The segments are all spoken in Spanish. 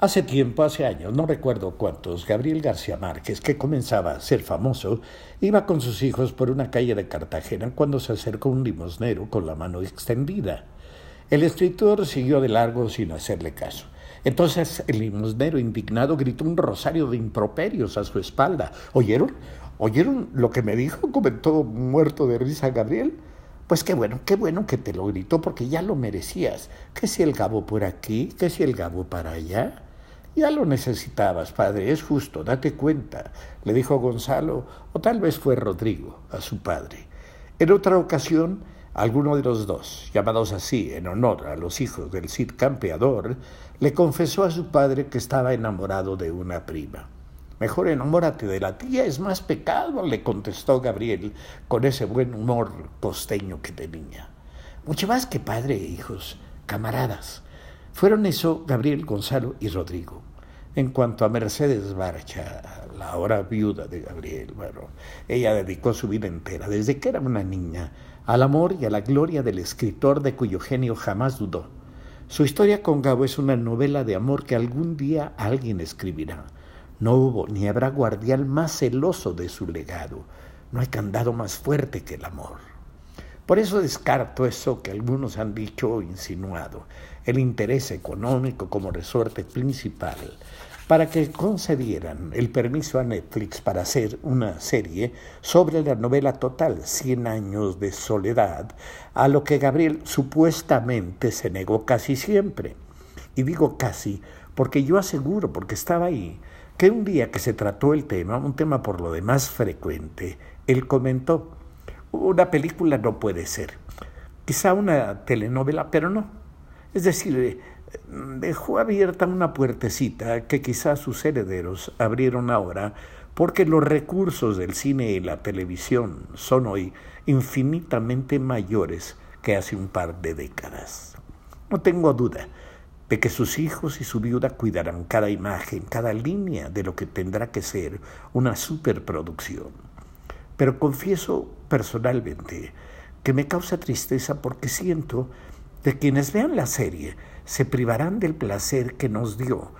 Hace tiempo, hace años, no recuerdo cuántos, Gabriel García Márquez, que comenzaba a ser famoso, iba con sus hijos por una calle de Cartagena cuando se acercó un limosnero con la mano extendida. El escritor siguió de largo sin hacerle caso. Entonces el limosnero indignado gritó un rosario de improperios a su espalda. ¿Oyeron? ¿Oyeron lo que me dijo? comentó muerto de risa Gabriel. Pues qué bueno, qué bueno que te lo gritó porque ya lo merecías. ¿Qué si el gabo por aquí? ¿Qué si el gabo para allá? Ya lo necesitabas, padre, es justo, date cuenta, le dijo Gonzalo, o tal vez fue Rodrigo, a su padre. En otra ocasión, alguno de los dos, llamados así en honor a los hijos del Cid campeador, le confesó a su padre que estaba enamorado de una prima. Mejor enamórate de la tía, es más pecado, le contestó Gabriel con ese buen humor costeño que tenía. Mucho más que padre e hijos, camaradas. Fueron eso Gabriel, Gonzalo y Rodrigo. En cuanto a Mercedes Barcha, la ahora viuda de Gabriel, bueno, ella dedicó su vida entera, desde que era una niña, al amor y a la gloria del escritor de cuyo genio jamás dudó. Su historia con Gabo es una novela de amor que algún día alguien escribirá. No hubo ni habrá guardián más celoso de su legado. No hay candado más fuerte que el amor. Por eso descarto eso que algunos han dicho o insinuado, el interés económico como resorte principal para que concedieran el permiso a Netflix para hacer una serie sobre la novela total Cien años de soledad, a lo que Gabriel supuestamente se negó casi siempre. Y digo casi porque yo aseguro, porque estaba ahí, que un día que se trató el tema, un tema por lo demás frecuente, él comentó, una película no puede ser, quizá una telenovela, pero no. Es decir, dejó abierta una puertecita que quizás sus herederos abrieron ahora porque los recursos del cine y la televisión son hoy infinitamente mayores que hace un par de décadas. No tengo duda de que sus hijos y su viuda cuidarán cada imagen, cada línea de lo que tendrá que ser una superproducción. Pero confieso personalmente que me causa tristeza porque siento que quienes vean la serie se privarán del placer que nos dio.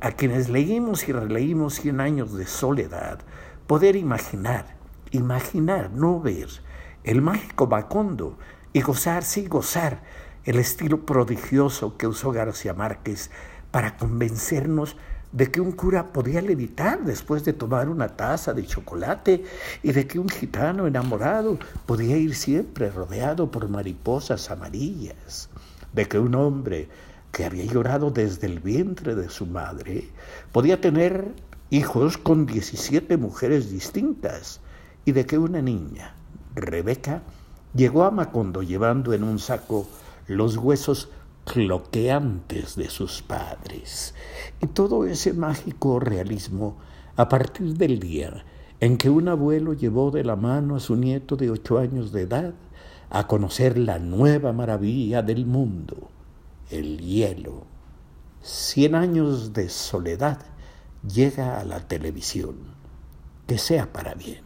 A quienes leímos y releímos Cien años de soledad, poder imaginar, imaginar, no ver, el mágico Macondo y gozar, sí, gozar el estilo prodigioso que usó García Márquez para convencernos de que un cura podía levitar después de tomar una taza de chocolate y de que un gitano enamorado podía ir siempre rodeado por mariposas amarillas, de que un hombre que había llorado desde el vientre de su madre, podía tener hijos con 17 mujeres distintas y de que una niña, Rebeca, llegó a Macondo llevando en un saco los huesos cloqueantes de sus padres. Y todo ese mágico realismo a partir del día en que un abuelo llevó de la mano a su nieto de ocho años de edad a conocer la nueva maravilla del mundo, el hielo. Cien años de soledad llega a la televisión. Que sea para bien.